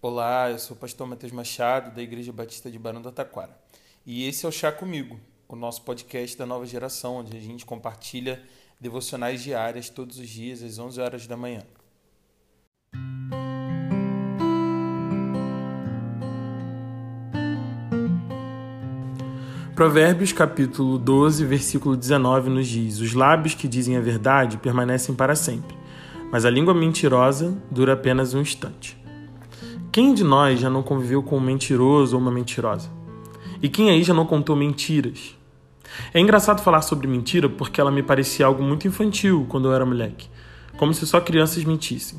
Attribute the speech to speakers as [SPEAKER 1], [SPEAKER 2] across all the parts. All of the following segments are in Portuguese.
[SPEAKER 1] Olá, eu sou o pastor Matheus Machado, da Igreja Batista de Barão do Taquara. E esse é o Chá Comigo, o nosso podcast da nova geração, onde a gente compartilha devocionais diárias todos os dias às 11 horas da manhã. Provérbios capítulo 12, versículo 19 nos diz: Os lábios que dizem a verdade permanecem para sempre, mas a língua mentirosa dura apenas um instante. Quem de nós já não conviveu com um mentiroso ou uma mentirosa? E quem aí já não contou mentiras? É engraçado falar sobre mentira porque ela me parecia algo muito infantil quando eu era moleque, como se só crianças mentissem.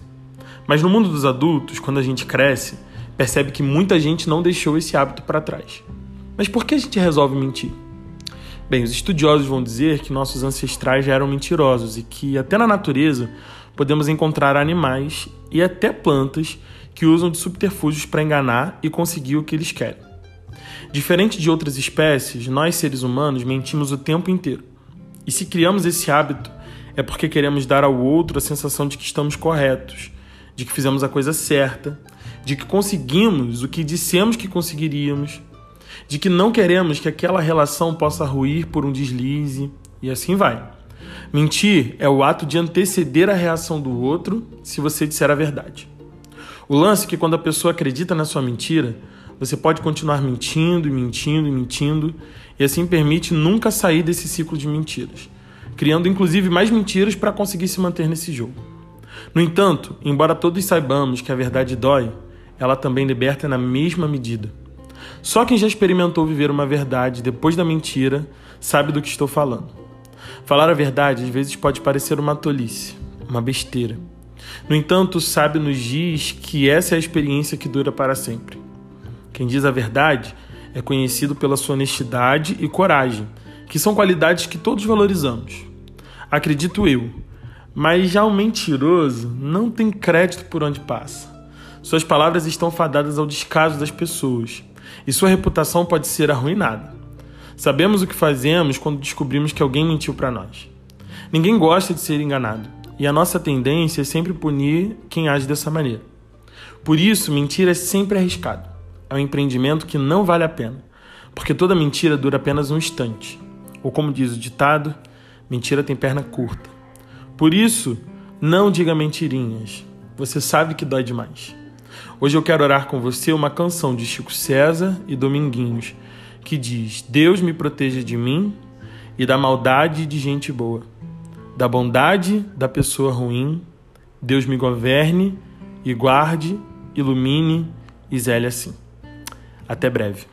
[SPEAKER 1] Mas no mundo dos adultos, quando a gente cresce, percebe que muita gente não deixou esse hábito para trás. Mas por que a gente resolve mentir? Bem, os estudiosos vão dizer que nossos ancestrais já eram mentirosos e que até na natureza podemos encontrar animais e até plantas que usam de subterfúgios para enganar e conseguir o que eles querem. Diferente de outras espécies, nós seres humanos mentimos o tempo inteiro. E se criamos esse hábito, é porque queremos dar ao outro a sensação de que estamos corretos, de que fizemos a coisa certa, de que conseguimos o que dissemos que conseguiríamos, de que não queremos que aquela relação possa ruir por um deslize, e assim vai. Mentir é o ato de anteceder a reação do outro se você disser a verdade. O lance é que quando a pessoa acredita na sua mentira, você pode continuar mentindo e mentindo e mentindo, e assim permite nunca sair desse ciclo de mentiras, criando inclusive mais mentiras para conseguir se manter nesse jogo. No entanto, embora todos saibamos que a verdade dói, ela também liberta na mesma medida. Só quem já experimentou viver uma verdade depois da mentira sabe do que estou falando. Falar a verdade às vezes pode parecer uma tolice, uma besteira. No entanto, o sábio nos diz que essa é a experiência que dura para sempre. Quem diz a verdade é conhecido pela sua honestidade e coragem, que são qualidades que todos valorizamos. Acredito eu. Mas já o mentiroso não tem crédito por onde passa. Suas palavras estão fadadas ao descaso das pessoas e sua reputação pode ser arruinada. Sabemos o que fazemos quando descobrimos que alguém mentiu para nós. Ninguém gosta de ser enganado. E a nossa tendência é sempre punir quem age dessa maneira. Por isso, mentir é sempre arriscado. É um empreendimento que não vale a pena, porque toda mentira dura apenas um instante. Ou como diz o ditado, mentira tem perna curta. Por isso, não diga mentirinhas. Você sabe que dói demais. Hoje eu quero orar com você uma canção de Chico César e Dominguinhos, que diz: Deus me proteja de mim e da maldade de gente boa da bondade da pessoa ruim, Deus me governe e guarde, ilumine e zele assim. Até breve.